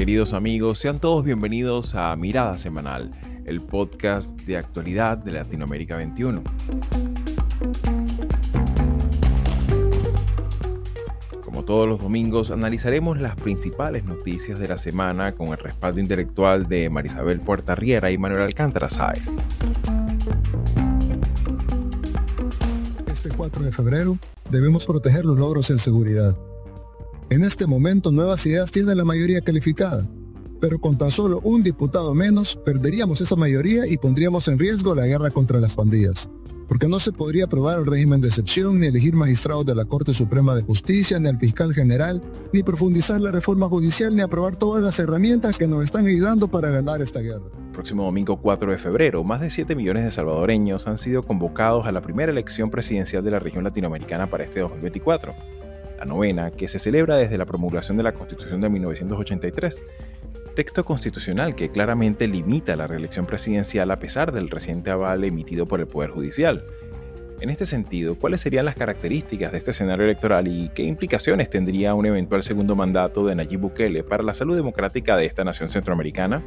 Queridos amigos, sean todos bienvenidos a Mirada Semanal, el podcast de actualidad de Latinoamérica 21. Como todos los domingos, analizaremos las principales noticias de la semana con el respaldo intelectual de Marisabel Riera y Manuel Alcántara Sáez. Este 4 de febrero debemos proteger los logros en seguridad en este momento Nuevas Ideas tiene la mayoría calificada, pero con tan solo un diputado menos perderíamos esa mayoría y pondríamos en riesgo la guerra contra las pandillas, porque no se podría aprobar el régimen de excepción, ni elegir magistrados de la Corte Suprema de Justicia, ni al fiscal general, ni profundizar la reforma judicial, ni aprobar todas las herramientas que nos están ayudando para ganar esta guerra. Próximo domingo 4 de febrero, más de 7 millones de salvadoreños han sido convocados a la primera elección presidencial de la región latinoamericana para este 2024 la novena, que se celebra desde la promulgación de la Constitución de 1983, texto constitucional que claramente limita la reelección presidencial a pesar del reciente aval emitido por el Poder Judicial. En este sentido, ¿cuáles serían las características de este escenario electoral y qué implicaciones tendría un eventual segundo mandato de Nayib Bukele para la salud democrática de esta nación centroamericana?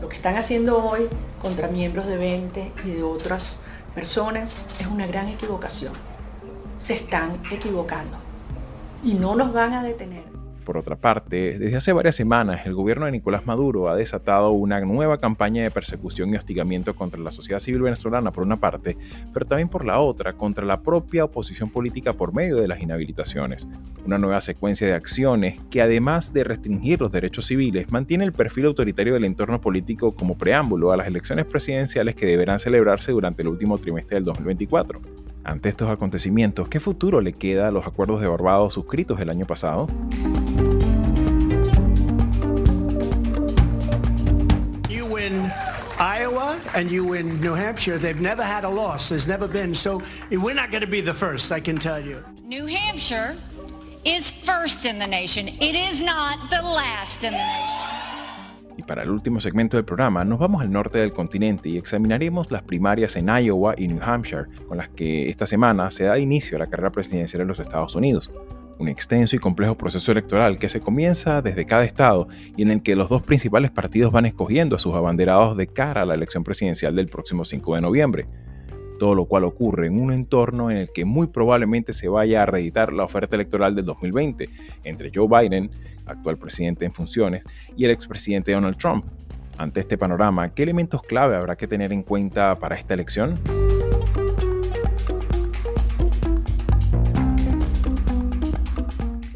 Lo que están haciendo hoy contra miembros de 20 y de otras personas es una gran equivocación. Se están equivocando y no nos van a detener. Por otra parte, desde hace varias semanas el gobierno de Nicolás Maduro ha desatado una nueva campaña de persecución y hostigamiento contra la sociedad civil venezolana por una parte, pero también por la otra, contra la propia oposición política por medio de las inhabilitaciones. Una nueva secuencia de acciones que además de restringir los derechos civiles, mantiene el perfil autoritario del entorno político como preámbulo a las elecciones presidenciales que deberán celebrarse durante el último trimestre del 2024. Ante estos acontecimientos, ¿qué futuro le queda a los acuerdos de Barbados suscritos el año pasado? You win Iowa and you win New Hampshire. They've never had a loss. There's never been. So we're not going to be the first, I can tell you. New Hampshire is first in the nation. It is not the last in the nation. Para el último segmento del programa nos vamos al norte del continente y examinaremos las primarias en Iowa y New Hampshire, con las que esta semana se da inicio a la carrera presidencial en los Estados Unidos. Un extenso y complejo proceso electoral que se comienza desde cada estado y en el que los dos principales partidos van escogiendo a sus abanderados de cara a la elección presidencial del próximo 5 de noviembre todo lo cual ocurre en un entorno en el que muy probablemente se vaya a reeditar la oferta electoral del 2020 entre Joe Biden, actual presidente en funciones, y el expresidente Donald Trump. Ante este panorama, ¿qué elementos clave habrá que tener en cuenta para esta elección?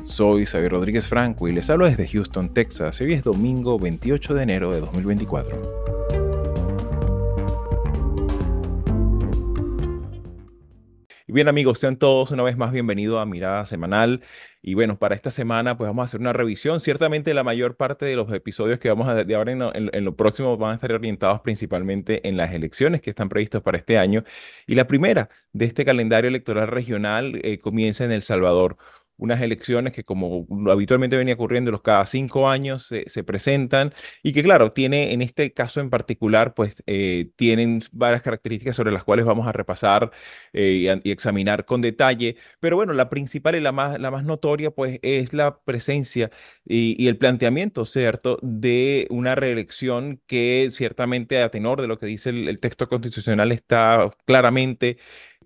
Soy Xavier Rodríguez Franco y les hablo desde Houston, Texas. Hoy es domingo 28 de enero de 2024. Bien amigos, sean todos una vez más bienvenidos a Mirada Semanal. Y bueno, para esta semana pues vamos a hacer una revisión. Ciertamente la mayor parte de los episodios que vamos a de ahora en lo, próximo van a estar orientados principalmente en las elecciones que están previstas para este año. Y la primera de este calendario electoral regional eh, comienza en El Salvador unas elecciones que como habitualmente venía ocurriendo los cada cinco años se, presentan y que claro, tiene en este caso en particular pues eh, tienen varias características sobre las cuales vamos a repasar eh, y, examinar con detalle, pero bueno, la principal y la más, la más notoria pues es la presencia y, el planteamiento, ¿cierto?, de una reelección que ciertamente a tenor de lo que dice el texto constitucional está claramente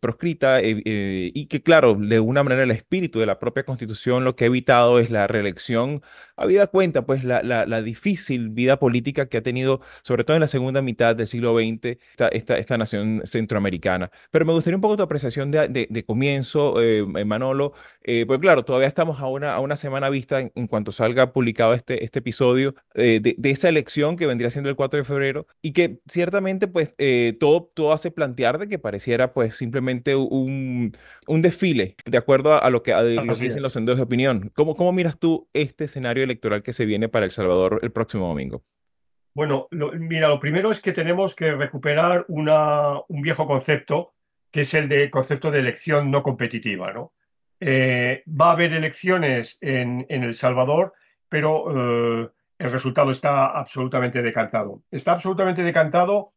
proscrita eh, eh, y que, claro, de alguna manera el espíritu de la propia constitución lo que ha evitado es la reelección habida cuenta pues la, la, difícil vida política que ha tenido, sobre todo en la segunda mitad del siglo XX, esta, esta, esta nación centroamericana. Pero me gustaría un poco tu apreciación de, de, comienzo, eh, Manolo, eh, pues claro, todavía estamos a una, a una semana vista en, cuanto salga publicado este, este episodio eh, de, de, esa elección que vendría siendo el 4 de febrero y que ciertamente pues eh, todo, todo hace plantear de que pareciera pues simplemente un, un desfile de acuerdo a, lo que, a lo que dicen los sondeos de opinión. ¿Cómo, ¿Cómo miras tú este escenario electoral que se viene para El Salvador el próximo domingo? Bueno, mira, lo primero es que tenemos que recuperar una, un viejo concepto, que es el de concepto de elección no competitiva. ¿no? Eh, va a haber elecciones en, en El Salvador, pero eh, el resultado está absolutamente decantado. Está absolutamente decantado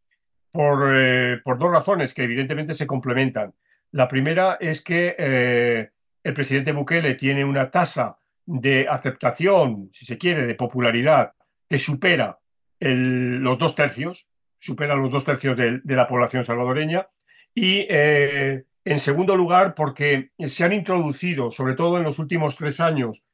por, eh, por dos razones que evidentemente se complementan. La primera es que el presidente Bukele tiene una tasa de aceptación, si se quiere, de popularidad que supera los dos tercios, supera los dos tercios de, la población salvadoreña. Y eh, en segundo lugar, porque se han introducido, sobre todo en los últimos tres años,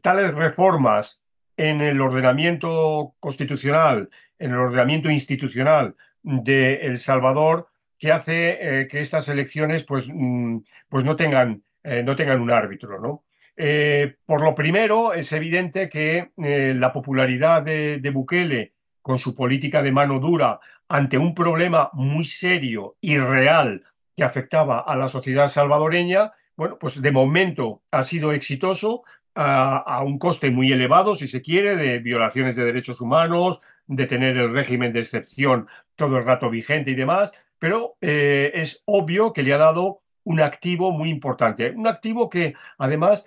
tales reformas en el ordenamiento constitucional, en el ordenamiento institucional de El Salvador, que hace eh, que estas elecciones pues, mm, pues no, tengan, eh, no tengan un árbitro. ¿no? Eh, por lo primero, es evidente que la popularidad de, de, Bukele con su política de mano dura ante un problema muy serio y real que afectaba a la sociedad salvadoreña, bueno, pues de momento ha sido exitoso, a, un coste muy elevado, si se quiere, de violaciones de derechos humanos, de tener el régimen de excepción todo el rato vigente y demás, pero eh, es obvio que le ha dado un activo muy importante, un activo que además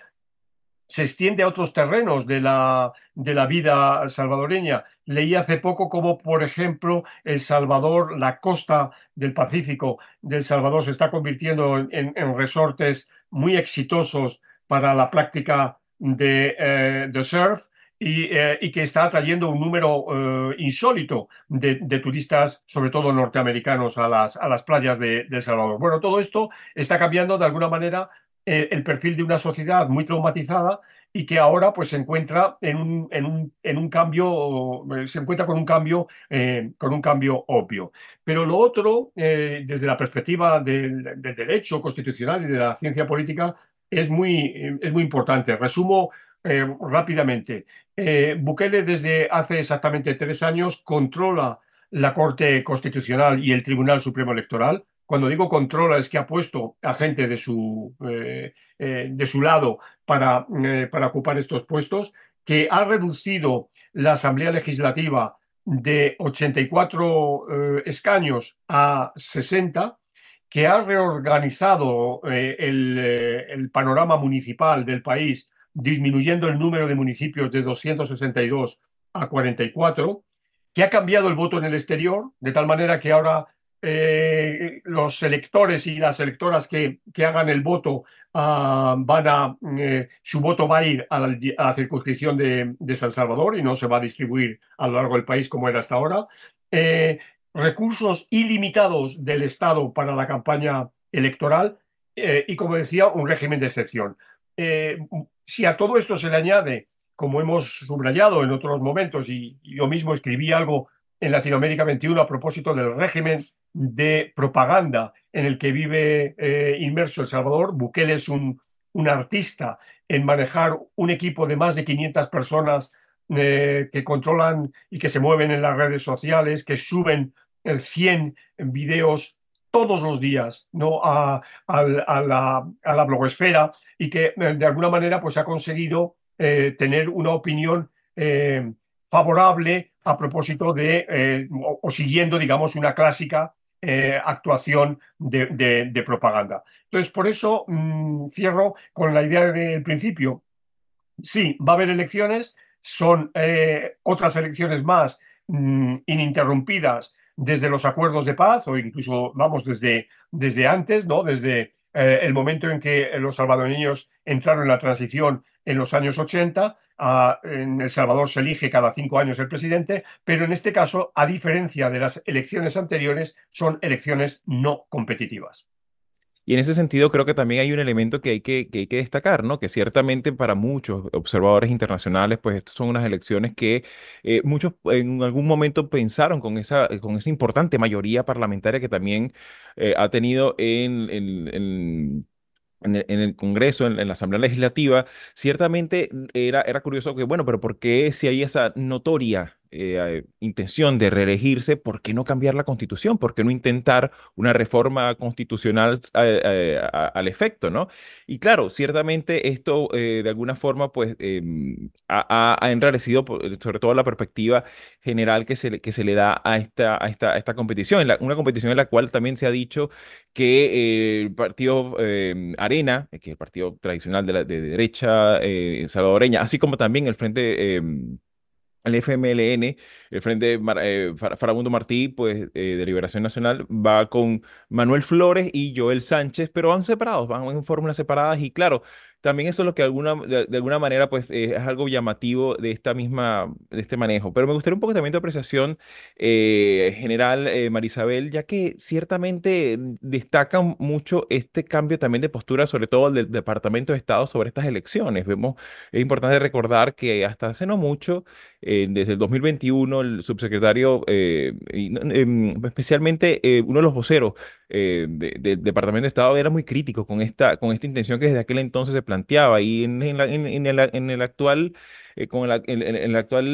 se extiende a otros terrenos de la, de la vida salvadoreña. Leí hace poco como, por ejemplo, El Salvador, la costa del Pacífico del Salvador se está convirtiendo en, resortes muy exitosos para la práctica de, eh, surf eh, y, que está atrayendo un número eh, insólito de, turistas, sobre todo norteamericanos, a las, a las playas de, El Salvador. Bueno, todo esto está cambiando de alguna manera el perfil de una sociedad muy traumatizada y que ahora pues se encuentra en un, en un, en un cambio, se encuentra con un cambio, con un cambio obvio. Pero lo otro, desde la perspectiva del, del, derecho constitucional y de la ciencia política, es muy, es muy importante. Resumo eh, rápidamente. Eh, Bukele desde hace exactamente tres años controla la Corte Constitucional y el Tribunal Supremo Electoral. Cuando digo controla es que ha puesto a gente de su, eh, de su lado para, para ocupar estos puestos, que ha reducido la Asamblea Legislativa de 84 escaños a 60 que ha reorganizado eh, el, panorama municipal del país, disminuyendo el número de municipios de 262 a 44, que ha cambiado el voto en el exterior, de tal manera que ahora eh, los electores y las electoras que, que hagan el voto ah, van a, su voto va a ir a la, circunscripción de, San Salvador y no se va a distribuir a lo largo del país como era hasta ahora recursos ilimitados del Estado para la campaña electoral eh, y, como decía, un régimen de excepción. Eh, si a todo esto se le añade, como hemos subrayado en otros momentos, y, yo mismo escribí algo en Latinoamérica 21 a propósito del régimen de propaganda en el que vive eh, inmerso El Salvador, Bukele es un, artista en manejar un equipo de más de 500 personas que controlan y que se mueven en las redes sociales, que suben 100 videos todos los días ¿no? a, la, a, blogosfera y que eh, de alguna manera pues, ha conseguido eh, tener una opinión eh, favorable a propósito de, o, siguiendo, digamos, una clásica actuación de, propaganda. Entonces, por eso mm, cierro con la idea del principio. Sí, va a haber elecciones, son otras elecciones más mm, ininterrumpidas desde los acuerdos de paz o incluso, vamos, desde, desde antes, ¿no? Desde eh, el momento en que los salvadoreños entraron en la transición en los años 80. en El Salvador se elige cada cinco años el presidente, pero en este caso, a diferencia de las elecciones anteriores, son elecciones no competitivas. Y en ese sentido creo que también hay un elemento que hay que, que, hay que destacar, ¿no? Que ciertamente para muchos observadores internacionales, pues estas son unas elecciones que eh, muchos en algún momento pensaron con esa, con esa importante mayoría parlamentaria que también eh, ha tenido en, en, el, Congreso, en, la Asamblea Legislativa, ciertamente era, era curioso que, bueno, pero ¿por qué si hay esa notoria eh, intención de reelegirse, ¿por qué no cambiar la constitución? ¿Por qué no intentar una reforma constitucional eh, eh, al efecto, no? Y claro, ciertamente esto de alguna forma pues em, ha, enrarecido sobre todo la perspectiva general que se, que se le da a esta, a esta, esta competición, una competición en la cual también se ha dicho que el partido em, Arena, que es el partido tradicional de, la, de derecha salvadoreña, así como también el Frente el FMLN el Frente eh, Farabundo Martí, pues de Liberación Nacional, va con Manuel Flores y Joel Sánchez, pero van separados, van en fórmulas separadas y claro, también eso es lo que alguna, de, alguna manera pues eh, es algo llamativo de esta misma, de este manejo. Pero me gustaría un poco también tu apreciación eh, general, eh, Marisabel, ya que ciertamente destaca mucho este cambio también de postura, sobre todo del Departamento de Estado sobre estas elecciones. Vemos, es importante recordar que hasta hace no mucho, desde el 2021, el subsecretario, em, especialmente uno de los voceros del Departamento de Estado era muy crítico con esta, con esta intención que desde aquel entonces se planteaba. Y en, en, el, actual, eh, con el, en, el actual,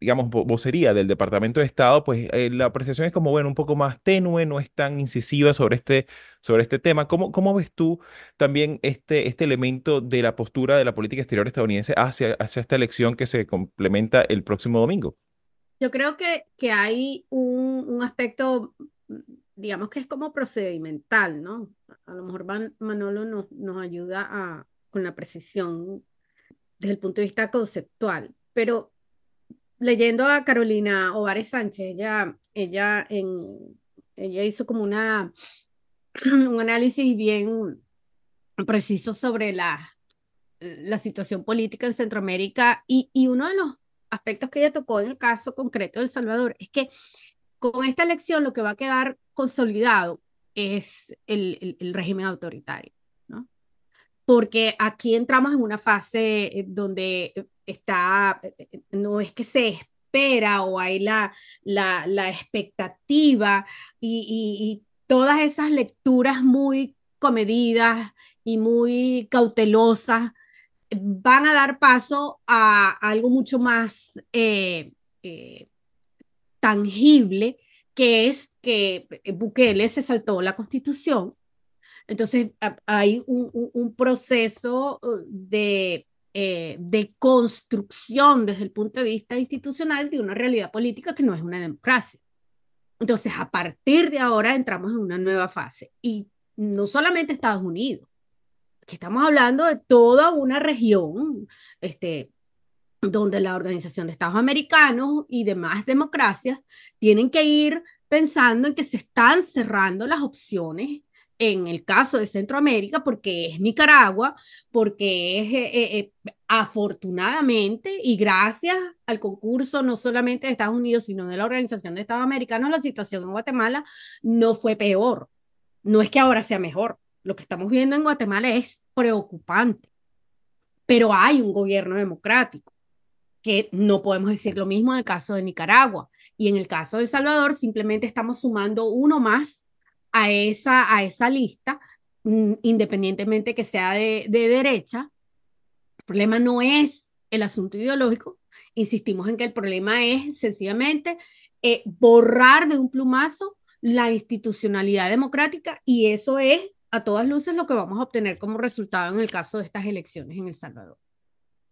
digamos, vocería del Departamento de Estado, pues eh, la apreciación es como, bueno, un poco más tenue, no es tan incisiva sobre este, sobre este tema. ¿Cómo, cómo ves tú también este, este elemento de la postura de la política exterior estadounidense hacia, hacia esta elección que se complementa el próximo domingo? Yo creo que, que hay un, un aspecto digamos que es como procedimental, ¿no? A lo mejor Manolo nos, nos ayuda a, con la precisión desde el punto de vista conceptual, pero leyendo a Carolina Ovares Sánchez, ella, ella, en, ella hizo como una, un análisis bien preciso sobre la, la situación política en Centroamérica y, y uno de los aspectos que ella tocó en el caso concreto de El Salvador es que con esta elección lo que va a quedar consolidado es el, el, régimen autoritario, ¿no? Porque aquí entramos en una fase eh, donde está, eh, no es que se espera o hay la, la, la expectativa y, todas esas lecturas muy comedidas y muy cautelosas van a dar paso a algo mucho más eh, tangible, que es que eh, Bukele se saltó la constitución. Entonces hay un, proceso uh, de, eh, de construcción desde el punto de vista institucional de una realidad política que no es una democracia. Entonces, a partir de ahora entramos en una nueva fase. Y no solamente Estados Unidos, que estamos hablando de toda una región, este, donde la Organización de Estados Americanos y demás democracias tienen que ir pensando en que se están cerrando las opciones en el caso de Centroamérica, porque es Nicaragua, porque es eh, eh, eh, afortunadamente y gracias al concurso no solamente de Estados Unidos, sino de la Organización de Estados Americanos, la situación en Guatemala no fue peor. No es que ahora sea mejor. Lo que estamos viendo en Guatemala es preocupante, pero hay un gobierno democrático que no podemos decir lo mismo en el caso de Nicaragua. Y en el caso de El Salvador, simplemente estamos sumando uno más a esa, a esa lista, mm, independientemente que sea de, derecha. El problema no es el asunto ideológico, insistimos en que el problema es sencillamente eh, borrar de un plumazo la institucionalidad democrática y eso es a todas luces lo que vamos a obtener como resultado en el caso de estas elecciones en El Salvador.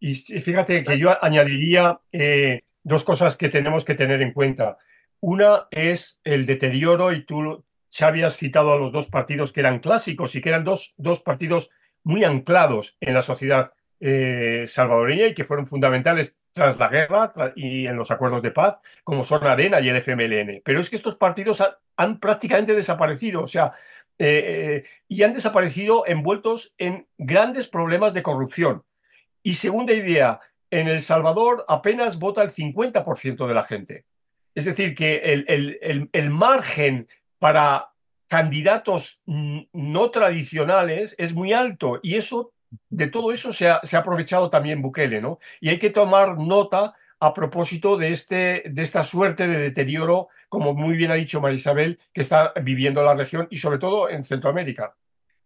Y fíjate que yo añadiría eh, dos cosas que tenemos que tener en cuenta. Una es el deterioro, y tú, Xavi, has citado a los dos partidos que eran clásicos y que eran dos, dos partidos muy anclados en la sociedad eh, salvadoreña y que fueron fundamentales tras la guerra y en los acuerdos de paz, como son Arena y el FMLN. Pero es que estos partidos han, prácticamente desaparecido, o sea, eh, y han desaparecido envueltos en grandes problemas de corrupción. Y segunda idea, en El Salvador apenas vota el 50% de la gente. Es decir, que el, el, margen para candidatos no tradicionales es muy alto y eso, de todo eso se ha, se ha, aprovechado también Bukele, ¿no? Y hay que tomar nota a propósito de, este, de esta suerte de deterioro, como muy bien ha dicho Marisabel, que está viviendo la región y sobre todo en Centroamérica.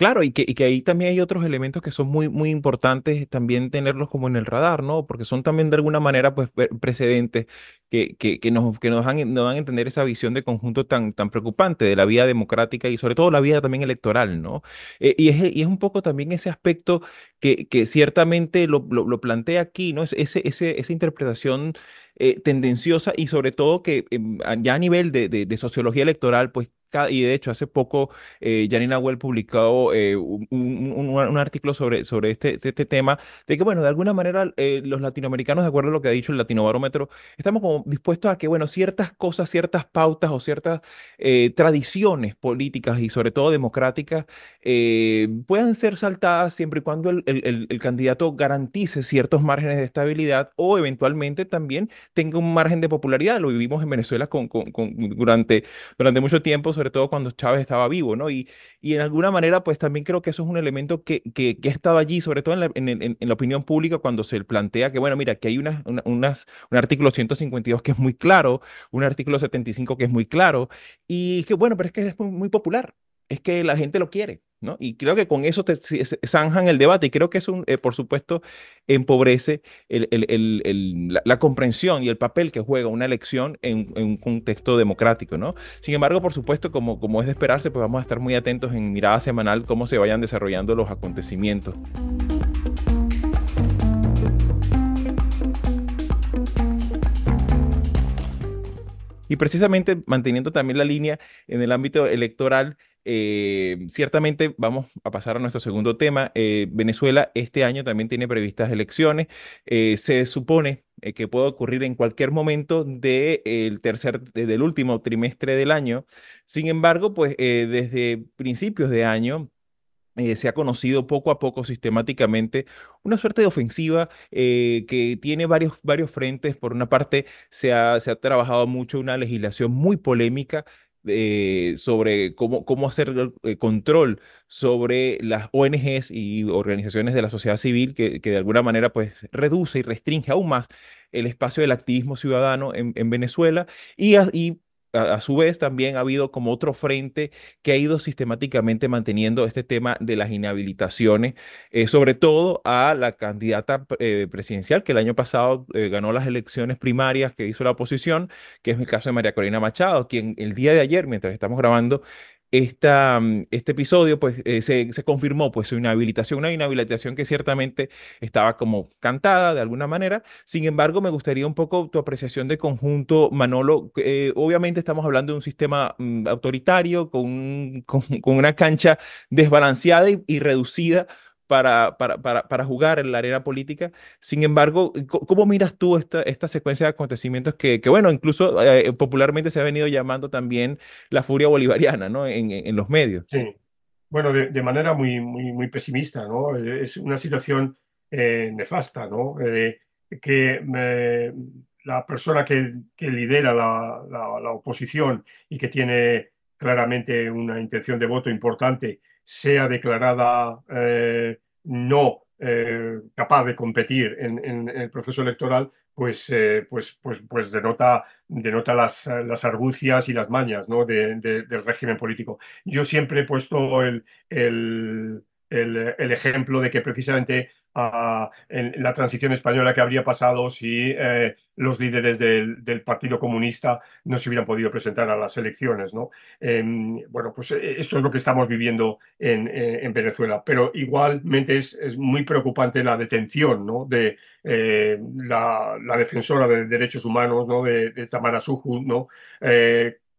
Claro, y que, y que ahí también hay otros elementos que son muy, muy importantes también tenerlos como en el radar, ¿no? Porque son también de alguna manera pues precedentes que, que, que nos, que nos, dan, nos dan a entender esa visión de conjunto tan, tan preocupante de la vida democrática y sobre todo la vida también electoral, ¿no? Eh, y, es, y es un poco también ese aspecto que, que ciertamente lo, lo, plantea aquí, ¿no? Es ese, ese, esa interpretación eh, tendenciosa y sobre todo que em, ya a nivel de, de, de sociología electoral, pues y de hecho hace poco eh, Janina Well publicó eh, un, un, artículo sobre, sobre este, este tema, de que, bueno, de alguna manera eh, los latinoamericanos, de acuerdo a lo que ha dicho el Latinobarómetro, estamos como dispuestos a que, bueno, ciertas cosas, ciertas pautas o ciertas tradiciones políticas y sobre todo democráticas puedan ser saltadas siempre y cuando el, el, el candidato garantice ciertos márgenes de estabilidad o eventualmente también tenga un margen de popularidad. Lo vivimos en Venezuela con, con, durante, durante mucho tiempo, sobre todo cuando Chávez estaba vivo, ¿no? Y, y en alguna manera, pues también creo que eso es un elemento que, que, que ha estado allí, sobre todo en la, en, en, la, opinión pública, cuando se plantea que, bueno, mira, que hay una, unas, un artículo 152 que es muy claro, un artículo 75 que es muy claro, y que, bueno, pero es que es muy popular, es que la gente lo quiere. Y creo que con eso te zanjan el debate y creo que eso, eh, por supuesto, empobrece la, comprensión y el papel que juega una elección en, un contexto democrático, ¿no? Sin embargo, por supuesto, como, como es de esperarse, pues vamos a estar muy atentos en mirada semanal cómo se vayan desarrollando los acontecimientos. Y precisamente manteniendo también la línea en el ámbito electoral, eh, ciertamente vamos a pasar a nuestro segundo tema. Eh, Venezuela este año también tiene previstas elecciones. Eh, se supone que puede ocurrir en cualquier momento del tercer, del último trimestre del año. Sin embargo, pues desde principios de año se ha conocido poco a poco sistemáticamente una suerte de ofensiva que tiene varios, varios frentes. Por una parte, se ha, se ha trabajado mucho una legislación muy polémica eh, sobre cómo, cómo hacer eh, control sobre las ONGs y organizaciones de la sociedad civil que, que, de alguna manera pues reduce y restringe aún más el espacio del activismo ciudadano en, en Venezuela y a, su vez también ha habido como otro frente que ha ido sistemáticamente manteniendo este tema de las inhabilitaciones, eh, sobre todo a la candidata eh, presidencial que el año pasado eh, ganó las elecciones primarias que hizo la oposición, que es el caso de María Corina Machado, quien el día de ayer, mientras estamos grabando, mm, este episodio, pues eh, se, se, confirmó pues su inhabilitación, una inhabilitación que ciertamente estaba como cantada de alguna manera. Sin embargo, me gustaría un poco tu apreciación de conjunto, Manolo. Eh, obviamente estamos hablando de un sistema mm, autoritario con, con, una cancha desbalanceada y reducida para, para, para, para, jugar en la arena política. Sin embargo, ¿cómo miras tú esta, esta secuencia de acontecimientos que, que bueno, incluso eh, popularmente se ha venido llamando también la furia bolivariana, ¿no? En, en los medios. Sí, bueno, de, de, manera muy, muy, muy pesimista, ¿no? Es una situación eh, nefasta, ¿no? Eh, que la persona que, que lidera la, la, la, oposición y que tiene claramente una intención de voto importante sea declarada eh, no eh, capaz de competir en, el proceso electoral, pues, eh, pues, pues, pues denota, denota las, las, argucias y las mañas ¿no? de, de, del régimen político. Yo siempre he puesto el, el, el, ejemplo de que precisamente a, en la transición española que habría pasado si eh, los líderes del, Partido Comunista no se hubieran podido presentar a las elecciones. ¿no? Eh, bueno, pues eh, esto es lo que estamos viviendo en, en Venezuela, pero igualmente es, muy preocupante la detención ¿no? de eh, la, defensora de derechos humanos ¿no? de, de Tamara Suju, ¿no?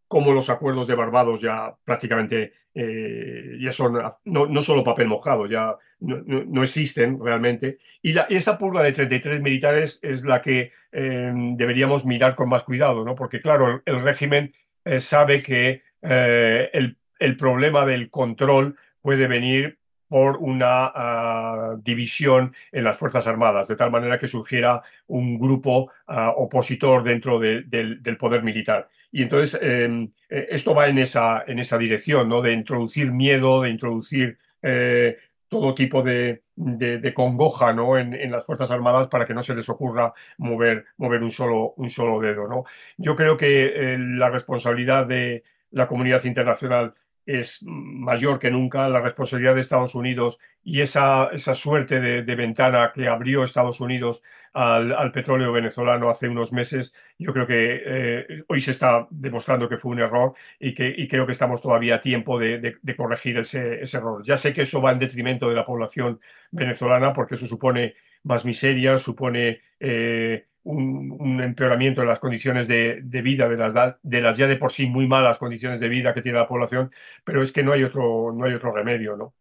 como los acuerdos de Barbados ya prácticamente eh, ya son no, no, solo papel mojado, ya no, no, existen realmente. Y, esa purga de 33 militares es la que eh, deberíamos mirar con más cuidado, ¿no? porque claro, el, régimen eh, sabe que eh, el, el, problema del control puede venir por una uh, división en las Fuerzas Armadas, de tal manera que surgiera un grupo uh, opositor dentro de, de, del poder militar. Y entonces eh, esto va en esa, en esa dirección, ¿no? De introducir miedo, de introducir eh, todo tipo de, de, de congoja ¿no? En, en, las Fuerzas Armadas para que no se les ocurra mover, mover un, solo, un solo dedo. ¿no? Yo creo que eh, la responsabilidad de la comunidad internacional es mayor que nunca, la responsabilidad de Estados Unidos y esa, esa suerte de, ventana que abrió Estados Unidos al, al, petróleo venezolano hace unos meses, yo creo que eh, hoy se está demostrando que fue un error y, que, y creo que estamos todavía a tiempo de, de, de, corregir ese, ese error. Ya sé que eso va en detrimento de la población venezolana porque eso supone más miseria, supone eh, un, empeoramiento de las condiciones de, vida, de las, de las ya de por sí muy malas condiciones de vida que tiene la población, pero es que no hay otro, no hay otro remedio, ¿no?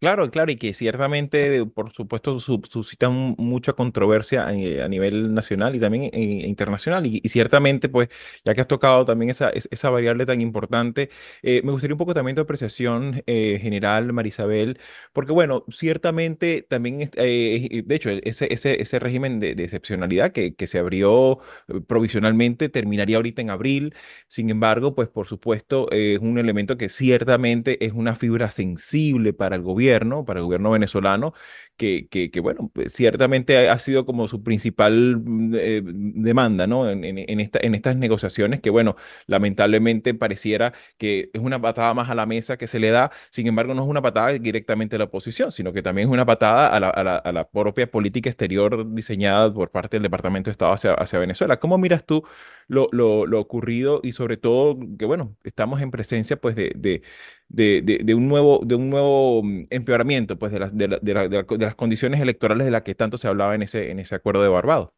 Claro, claro, y que ciertamente, por supuesto, suscita mucha controversia eh, a, nivel nacional y también eh, internacional. Y, ciertamente, pues, ya que has tocado también esa, esa variable tan importante, eh, me gustaría un poco también tu apreciación general, Marisabel, porque, bueno, ciertamente también, de hecho, ese, ese, ese régimen de, excepcionalidad que, que se abrió provisionalmente terminaría ahorita en abril. Sin embargo, pues, por supuesto, es un elemento que ciertamente es una fibra sensible para el gobierno para el gobierno venezolano, que, que, bueno, pues, ciertamente ha, sido como su principal mm, eh, demanda, ¿no? En, en, esta, en estas negociaciones, que bueno, lamentablemente pareciera que es una patada más a la mesa que se le da, sin embargo, no es una patada directamente a la oposición, sino que también es una patada a la, a la, propia política exterior diseñada por parte del Departamento de Estado hacia, hacia Venezuela. ¿Cómo miras tú lo, lo, lo, ocurrido y sobre todo que, bueno, estamos en presencia pues de, de, de, de un, nuevo, de un nuevo mm, empeoramiento pues de las, de, de, las condiciones electorales de las que tanto se hablaba en ese, en ese acuerdo de Barbados.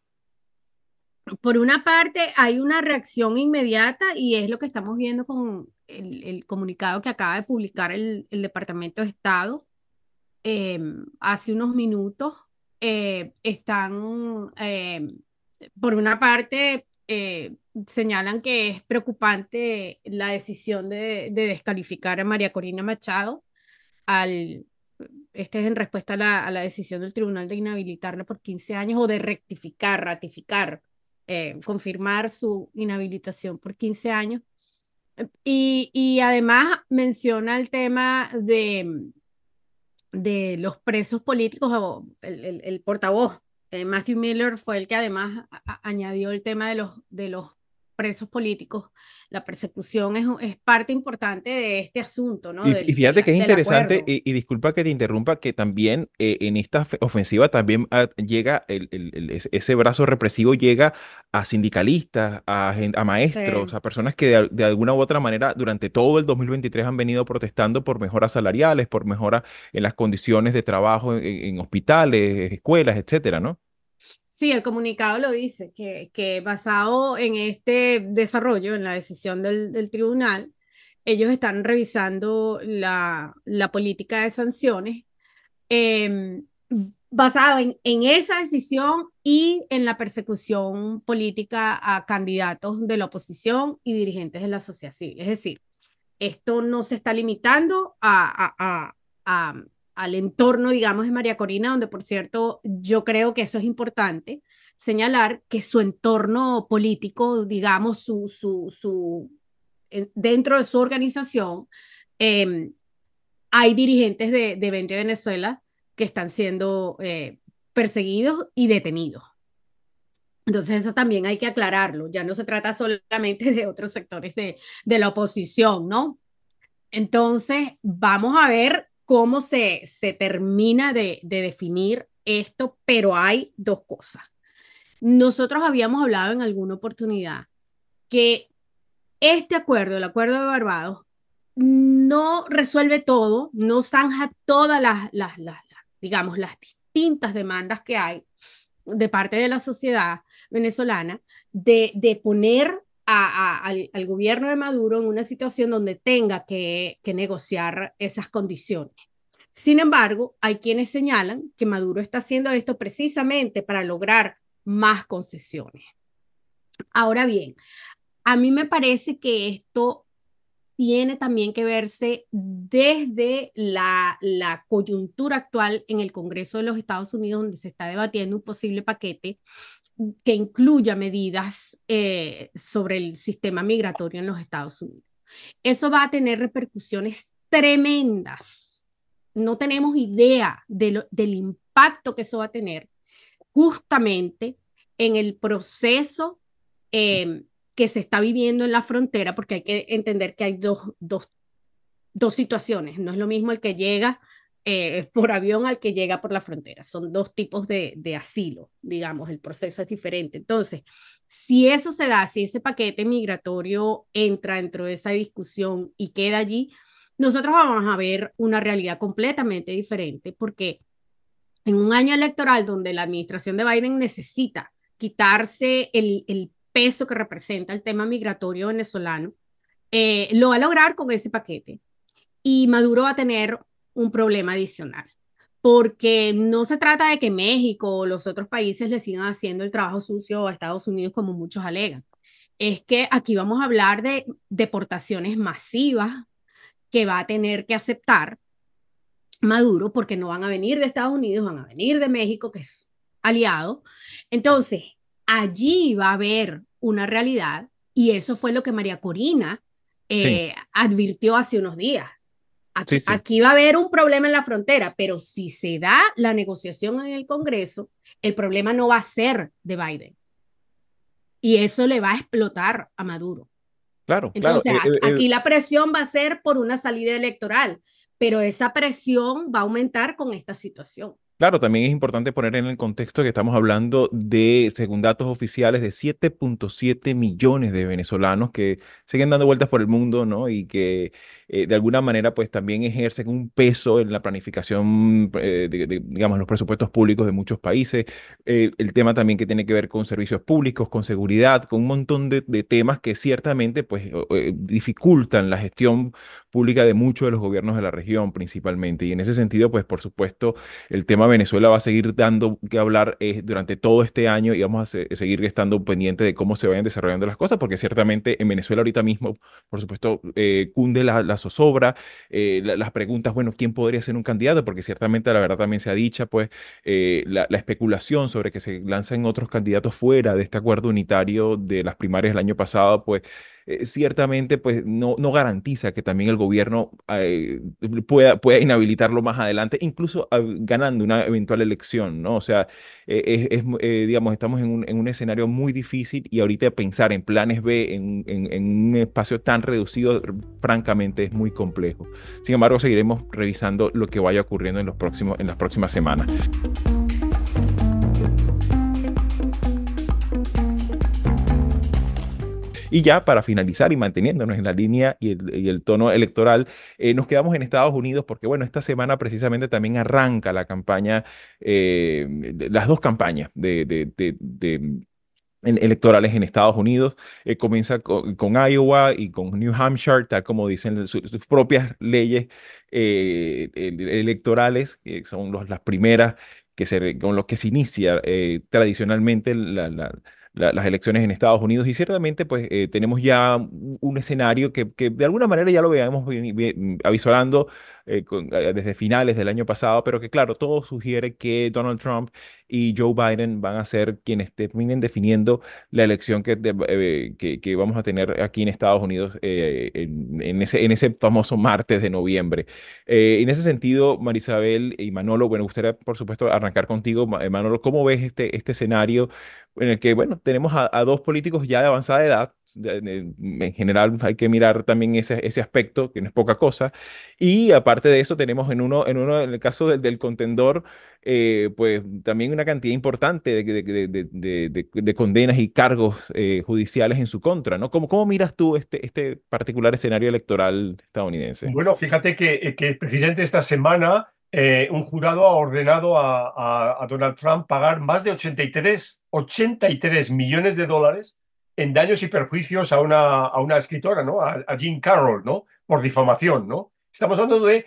Por una parte, hay una reacción inmediata y es lo que estamos viendo con el, el comunicado que acaba de publicar el, el Departamento de Estado em, hace unos minutos. Eh, están, em, por una parte, eh, señalan que es preocupante la decisión de, de, descalificar a María Corina Machado al, este es en respuesta a la, decisión del tribunal de inhabilitarla por 15 años o de rectificar, ratificar, eh, confirmar su inhabilitación por 15 años. Y, además menciona el tema de, de los presos políticos, el, portavoz, Matthew Miller, fue el que además añadió el tema de los, de los presos políticos, la persecución es, es, parte importante de este asunto, ¿no? Y, fíjate que es interesante, y, disculpa que te interrumpa, que también eh, en esta ofensiva también ah, llega el, el, ese brazo represivo llega a sindicalistas, a, a maestros, a personas que de, alguna u otra manera durante todo el 2023 han venido protestando por mejoras salariales, por mejoras en las condiciones de trabajo en, en hospitales, escuelas, etcétera, ¿no? Sí, el comunicado lo dice, que, que basado en este desarrollo, en la decisión del, del tribunal, ellos están revisando la, la política de sanciones eh, basado en, en, esa decisión y en la persecución política a candidatos de la oposición y dirigentes de la sociedad civil. Es decir, esto no se está limitando a, a, a al entorno, digamos, de María Corina, donde, por cierto, yo creo que eso es importante, señalar que su entorno político, digamos, su, su, su, dentro de su organización, em, hay dirigentes de, de 20 Venezuela que están siendo eh, perseguidos y detenidos. Entonces eso también hay que aclararlo, ya no se trata solamente de otros sectores de, de la oposición, ¿no? Entonces, vamos a ver cómo se, se termina de, definir esto, pero hay dos cosas. Nosotros habíamos hablado en alguna oportunidad que este acuerdo, el acuerdo de Barbados, no resuelve todo, no zanja todas las, las, las, digamos, las distintas demandas que hay de parte de la sociedad venezolana de, de poner al, gobierno de Maduro en una situación donde tenga que, negociar esas condiciones. Sin embargo, hay quienes señalan que Maduro está haciendo esto precisamente para lograr más concesiones. Ahora bien, a mí me parece que esto tiene también que verse desde la, coyuntura actual en el Congreso de los Estados Unidos, donde se está debatiendo un posible paquete que incluya medidas eh, sobre el sistema migratorio en los Estados Unidos. Eso va a tener repercusiones tremendas. No tenemos idea de del impacto que eso va a tener justamente en el proceso em, que se está viviendo en la frontera, porque hay que entender que hay dos, dos, dos situaciones. No es lo mismo el que llega eh, por avión al que llega por la frontera. Son dos tipos de, de, asilo, digamos, el proceso es diferente. Entonces, si eso se da, si ese paquete migratorio entra dentro de esa discusión y queda allí, nosotros vamos a ver una realidad completamente diferente porque en un año electoral donde la administración de Biden necesita quitarse el, el peso que representa el tema migratorio venezolano, eh, lo va a lograr con ese paquete. Y Maduro va a tener un problema adicional, porque no se trata de que México o los otros países le sigan haciendo el trabajo sucio a Estados Unidos como muchos alegan. Es que aquí vamos a hablar de deportaciones masivas que va a tener que aceptar Maduro, porque no van a venir de Estados Unidos, van a venir de México, que es aliado. Entonces, allí va a haber una realidad y eso fue lo que María Corina eh, advirtió hace unos días. Aquí, va a haber un problema en la frontera, pero si se da la negociación en el Congreso, el problema no va a ser de Biden. Y eso le va a explotar a Maduro. Claro, Entonces, claro. Aquí la presión va a ser por una salida electoral pero esa presión va a aumentar con esta situación. Claro, también es importante poner en el contexto que estamos hablando de, según datos oficiales, de 7.7 millones de venezolanos que siguen dando vueltas por el mundo, ¿no? Y que eh, de alguna manera, pues también ejercen un peso en la planificación, eh, de, digamos, los presupuestos públicos de muchos países. Eh, el tema también que tiene que ver con servicios públicos, con seguridad, con un montón de, temas que ciertamente, pues, dificultan la gestión pública de muchos de los gobiernos de la región principalmente. Y en ese sentido, pues por supuesto, el tema Venezuela va a seguir dando que hablar durante todo este año y vamos a seguir estando pendiente de cómo se vayan desarrollando las cosas, porque ciertamente en Venezuela ahorita mismo, por supuesto, cunde la, zozobra, eh, las preguntas, bueno, ¿quién podría ser un candidato? Porque ciertamente la verdad también se ha dicho, pues, la, la especulación sobre que se lanzan otros candidatos fuera de este acuerdo unitario de las primarias del año pasado, pues eh, ciertamente pues no, no garantiza que también el gobierno eh, pueda, pueda inhabilitarlo más adelante, incluso ah, ganando una eventual elección, ¿no? O sea, eh, es, digamos, estamos en un, en un, escenario muy difícil y ahorita pensar en planes B en, en, en, un espacio tan reducido, francamente, es muy complejo. Sin embargo, seguiremos revisando lo que vaya ocurriendo en, los próximos, en las próximas semanas. Y ya para finalizar y manteniéndonos en la línea y el, tono electoral, eh, nos quedamos en Estados Unidos porque, bueno, esta semana precisamente también arranca la campaña, eh, las dos campañas electorales en Estados Unidos. Eh, comienza con, Iowa y con New Hampshire, tal como dicen sus, propias leyes electorales, que son las primeras que se, con los que se inicia tradicionalmente la las elecciones en Estados Unidos y ciertamente pues eh, tenemos ya un escenario que, que, de alguna manera ya lo veíamos avisorando eh, eh, desde finales del año pasado, pero que claro, todo sugiere que Donald Trump y Joe Biden van a ser quienes terminen definiendo la elección que, que, que, vamos a tener aquí en Estados Unidos en, en, ese, en ese famoso martes de noviembre. en ese sentido, Marisabel y Manolo, bueno, gustaría por supuesto arrancar contigo. Manolo, ¿cómo ves este, este escenario en el que, bueno, tenemos a, dos políticos ya de avanzada edad, en general hay que mirar también ese, ese aspecto, que no es poca cosa, y aparte de eso tenemos en uno, en uno, en el caso del, del contendor, eh, pues también una cantidad importante de, de, de, condenas y cargos eh, judiciales en su contra, ¿no? ¿Cómo, ¿Cómo miras tú este, este particular escenario electoral estadounidense? Bueno, fíjate que, que precisamente esta semana eh, un jurado ha ordenado a, Donald Trump pagar más de 83, 83 millones de dólares en daños y perjuicios a una, a una escritora, ¿no? A, Jean Carroll, ¿no? Por difamación, ¿no? Estamos hablando de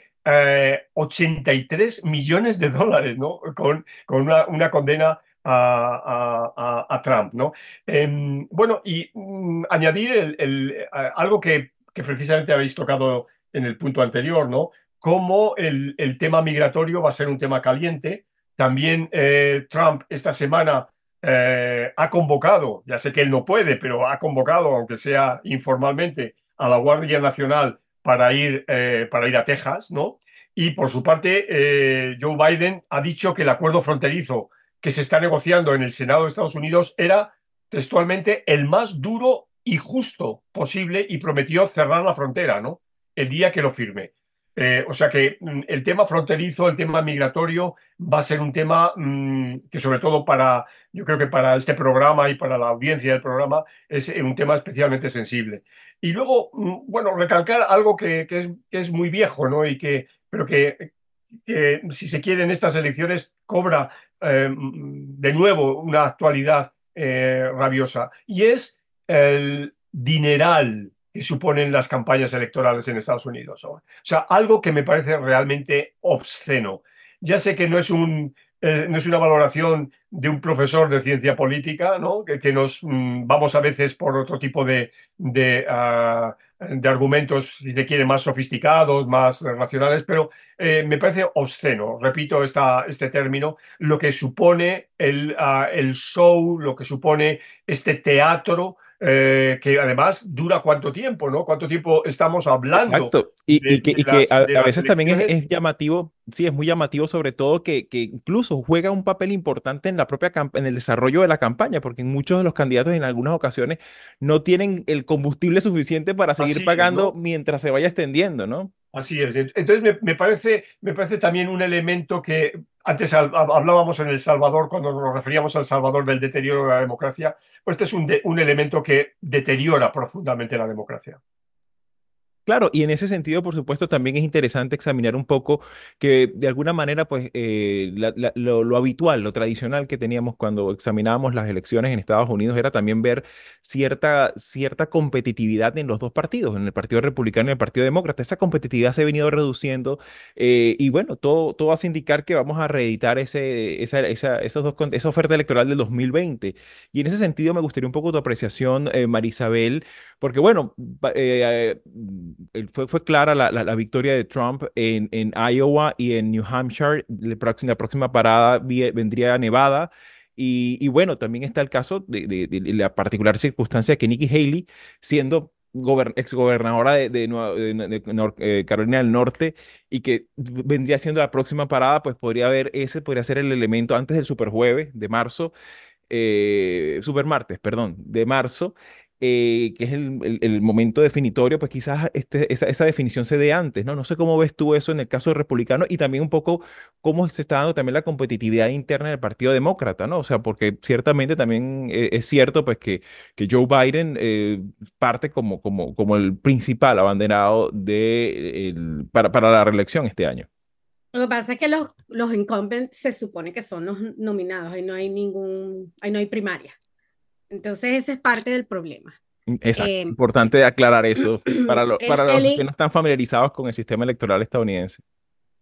83 eh, millones de dólares, ¿no? Con, con una, condena a, a, Trump, ¿no? Em, bueno, y mm, añadir algo que, que precisamente habéis tocado en el punto anterior, ¿no? cómo el, el, tema migratorio va a ser un tema caliente. También eh, Trump esta semana eh, ha convocado, ya sé que él no puede, pero ha convocado, aunque sea informalmente, a la Guardia Nacional para ir, eh, para ir a Texas, ¿no? Y por su parte, Joe Biden ha dicho que el acuerdo fronterizo que se está negociando en el Senado de Estados Unidos era textualmente el más duro y justo posible y prometió cerrar la frontera, ¿no? El día que lo firme. Eh, o sea que mm, el tema fronterizo, el tema migratorio, va a ser un tema mm, que sobre todo para, yo creo que para este programa y para la audiencia del programa es un tema especialmente sensible. Y luego, mm, bueno, recalcar algo que, es, muy viejo, ¿no? Y que, pero que, si se quiere en estas elecciones cobra eh, de nuevo una actualidad eh, rabiosa, y es el dineral suponen las campañas electorales en Estados Unidos. O sea, algo que me parece realmente obsceno. Ya sé que no es un eh, no es una valoración de un profesor de ciencia política, ¿no? que, nos mm, vamos a veces por otro tipo de, ah, de, argumentos, si se quiere, más sofisticados, más racionales, pero eh, me parece obsceno, repito este término, lo que supone el, ah, el show, lo que supone este teatro eh, que además dura cuánto tiempo, ¿no? ¿Cuánto tiempo estamos hablando? Exacto. Y, que, a, veces también es, llamativo, sí, es muy llamativo sobre todo que, que, incluso juega un papel importante en la propia en el desarrollo de la campaña, porque muchos de los candidatos en algunas ocasiones no tienen el combustible suficiente para seguir pagando mientras se vaya extendiendo, ¿no? Así es. Entonces me, parece, me parece también un elemento que antes hablábamos en El Salvador, cuando nos referíamos al Salvador del deterioro de la democracia, pues este es un, un elemento que deteriora profundamente la democracia. Claro, y en ese sentido, por supuesto, también es interesante examinar un poco que de alguna manera, pues, eh, lo, habitual, lo tradicional que teníamos cuando examinábamos las elecciones en Estados Unidos era también ver cierta, cierta competitividad en los dos partidos, en el Partido Republicano y el Partido Demócrata. Esa competitividad se ha venido reduciendo eh, y bueno, todo, todo hace indicar que vamos a reeditar ese, esa, esa, esos dos, esa oferta electoral del 2020. Y en ese sentido me gustaría un poco tu apreciación, eh, Marisabel, porque bueno, fue, fue clara la, la, victoria de Trump en, en, Iowa y en New Hampshire. La próxima, la próxima parada vendría Nevada. Y, y, bueno, también está el caso de, de, la particular circunstancia de que Nikki Haley, siendo exgobernadora de, de, de eh, Carolina del Norte y que vendría siendo la próxima parada, pues podría haber, ese podría ser el elemento antes del superjueves de marzo, eh, supermartes, perdón, de marzo, eh, que es el, momento definitorio, pues quizás este, esa, definición se dé antes, ¿no? No sé cómo ves tú eso en el caso republicano y también un poco cómo se está dando también la competitividad interna del Partido Demócrata, ¿no? O sea, porque ciertamente también eh, es cierto, pues, que, que Joe Biden eh, parte como, como, como el principal abanderado de, para, para la reelección este año. Lo que pasa es que los, los incumbents se supone que son los nominados, ahí no hay ningún, ahí no hay primaria. Entonces, ese es parte del problema. Exacto. Eh, Importante aclarar eso para, para los que no están familiarizados con el sistema electoral estadounidense.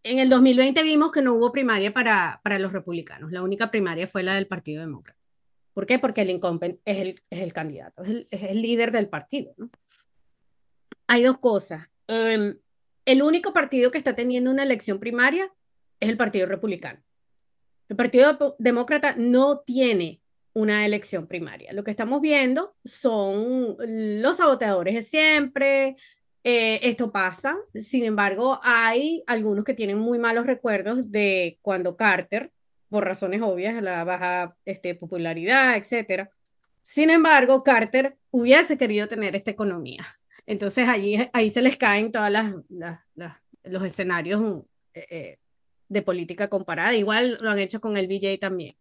En el 2020 vimos que no hubo primaria para, para los republicanos. La única primaria fue la del Partido Demócrata. ¿Por qué? Porque el incumbent es el, es el candidato, es el, es el, líder del partido. ¿no? Hay dos cosas. Em, el único partido que está teniendo una elección primaria es el Partido Republicano. El Partido Demócrata no tiene una elección primaria. Lo que estamos viendo son los saboteadores de siempre. Eh, esto pasa, sin embargo, hay algunos que tienen muy malos recuerdos de cuando Carter, por razones obvias, la baja este, popularidad, etc. Sin embargo, Carter hubiese querido tener esta economía. Entonces allí, ahí se les caen todos los escenarios eh, eh, de política comparada. Igual lo han hecho con el BJ también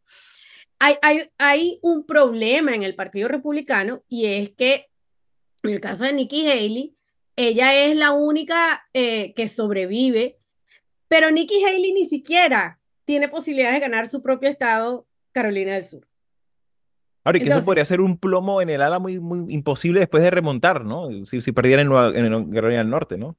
hay, un problema en el Partido Republicano y es que en el caso de Nikki Haley, ella es la única eh, que sobrevive, pero Nikki Haley ni siquiera tiene posibilidades de ganar su propio estado, Carolina del Sur. Ahora, y que eso podría ser un plomo en el ala muy, muy imposible después de remontar, ¿no? Si, si perdiera en, en Carolina del Norte, ¿no?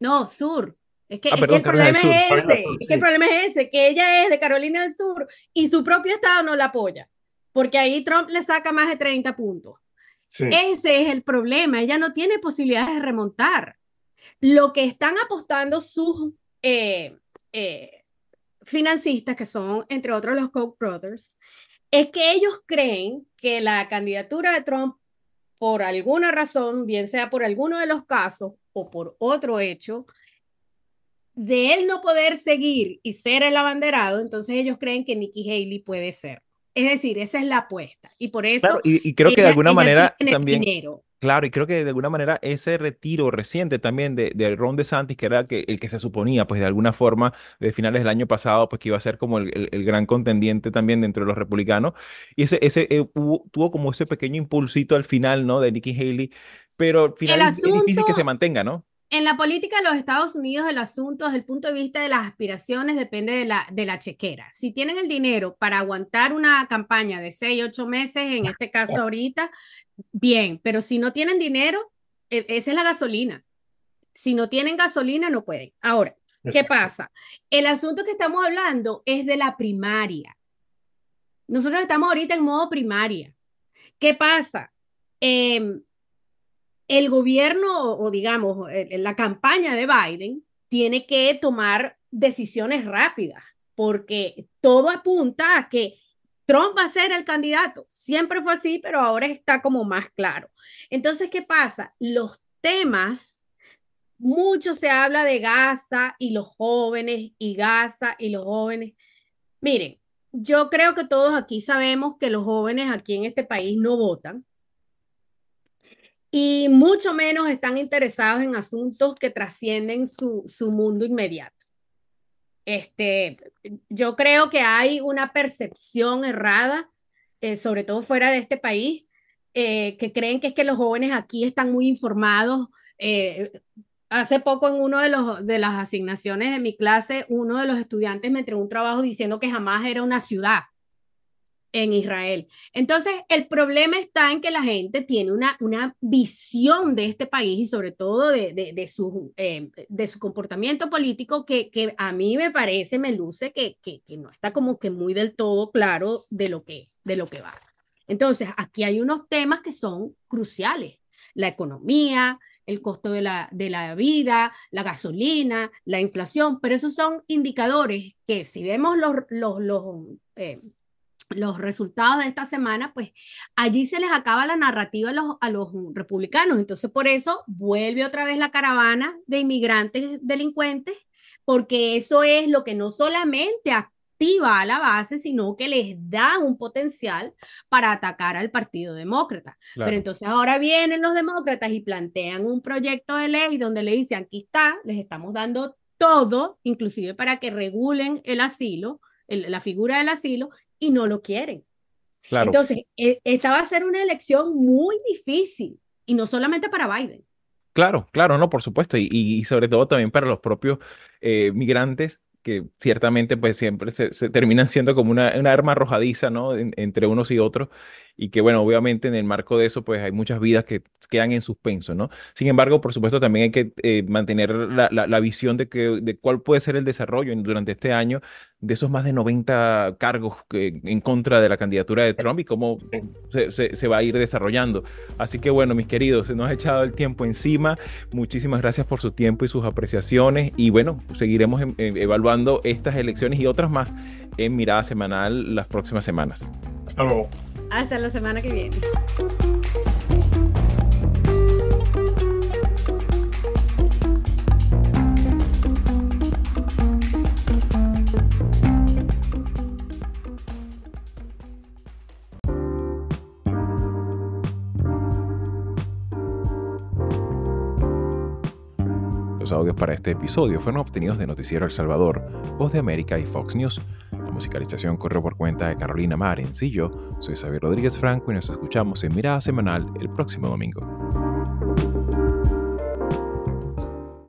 No, sur. Es que, el problema es ese, es que el problema es ese, que ella es de Carolina del Sur y su propio estado no la apoya, porque ahí Trump le saca más de 30 puntos. Ese es el problema, ella no tiene posibilidades de remontar. Lo que están apostando sus eh, eh, financistas, que son entre otros los Koch brothers, es que ellos creen que la candidatura de Trump, por alguna razón, bien sea por alguno de los casos o por otro hecho, de él no poder seguir y ser el abanderado, entonces ellos creen que Nikki Haley puede ser. Es decir, esa es la apuesta. Y por eso. Claro, y, creo que de alguna manera también. Claro, y creo que de alguna manera ese retiro reciente también de, de Ron DeSantis, que era que, el que se suponía, pues de alguna forma, de finales del año pasado, pues que iba a ser como el, el, gran contendiente también dentro de los republicanos, y ese, ese eh, tuvo como ese pequeño impulsito al final, ¿no? De Nikki Haley, pero al final es, difícil que se mantenga, ¿no? En la política de los Estados Unidos el asunto desde el punto de vista de las aspiraciones depende de la, de la chequera. Si tienen el dinero para aguantar una campaña de seis, ocho meses, en este caso ahorita, bien, pero si no tienen dinero, e, esa es la gasolina. Si no tienen gasolina, no pueden. Ahora, ¿qué pasa? El asunto que estamos hablando es de la primaria. Nosotros estamos ahorita en modo primaria. ¿Qué pasa? Eh, el gobierno o digamos la campaña de Biden tiene que tomar decisiones rápidas porque todo apunta a que Trump va a ser el candidato. Siempre fue así, pero ahora está como más claro. Entonces, ¿qué pasa? Los temas, mucho se habla de Gaza y los jóvenes y Gaza y los jóvenes. Miren, yo creo que todos aquí sabemos que los jóvenes aquí en este país no votan y mucho menos están interesados en asuntos que trascienden su, su mundo inmediato. Este, yo creo que hay una percepción errada, eh, sobre todo fuera de este país, eh, que creen que es que los jóvenes aquí están muy informados. Eh, hace poco en uno de, de las asignaciones de mi clase, uno de los estudiantes me entregó un trabajo diciendo que jamás era una ciudad en Israel. Entonces, el problema está en que la gente tiene una, una visión de este país y sobre todo de, de, su, eh, de su comportamiento político que, que, a mí me parece, me luce que, que, que, no está como que muy del todo claro de lo que, de lo que va. Entonces, aquí hay unos temas que son cruciales. La economía, el costo de la, de la vida, la gasolina, la inflación, pero esos son indicadores que si vemos los, los, los eh, los resultados de esta semana, pues allí se les acaba la narrativa a los, a los republicanos. Entonces, por eso vuelve otra vez la caravana de inmigrantes delincuentes, porque eso es lo que no solamente activa a la base, sino que les da un potencial para atacar al Partido Demócrata. Pero entonces ahora vienen los demócratas y plantean un proyecto de ley donde le dicen, aquí está, les estamos dando todo, inclusive para que regulen el asilo, la figura del asilo, y no lo quieren. Claro. Entonces, e, esta va a ser una elección muy difícil y no solamente para Biden. Claro, claro, no, por supuesto, y, y sobre todo también para los propios eh, migrantes que ciertamente pues siempre se, terminan siendo como una, una arma arrojadiza, ¿no? entre unos y otros y que bueno, obviamente en el marco de eso pues hay muchas vidas que quedan en suspenso, ¿no? Sin embargo, por supuesto también hay que eh, mantener la, la, visión de, que, de cuál puede ser el desarrollo durante este año de esos más de 90 cargos que, en contra de la candidatura de Trump y cómo se, se, va a ir desarrollando. Así que bueno, mis queridos, se nos ha echado el tiempo encima. Muchísimas gracias por su tiempo y sus apreciaciones y bueno, seguiremos em, em, evaluando estas elecciones y otras más en Mirada Semanal las próximas semanas. Hasta luego. Hasta la semana que viene. Los audios para este episodio fueron obtenidos de Noticiero El Salvador, Voz de América y Fox News musicalización corre por cuenta de Carolina Marencillo. Soy Xavier Rodríguez Franco y nos escuchamos en Mirada Semanal el próximo domingo.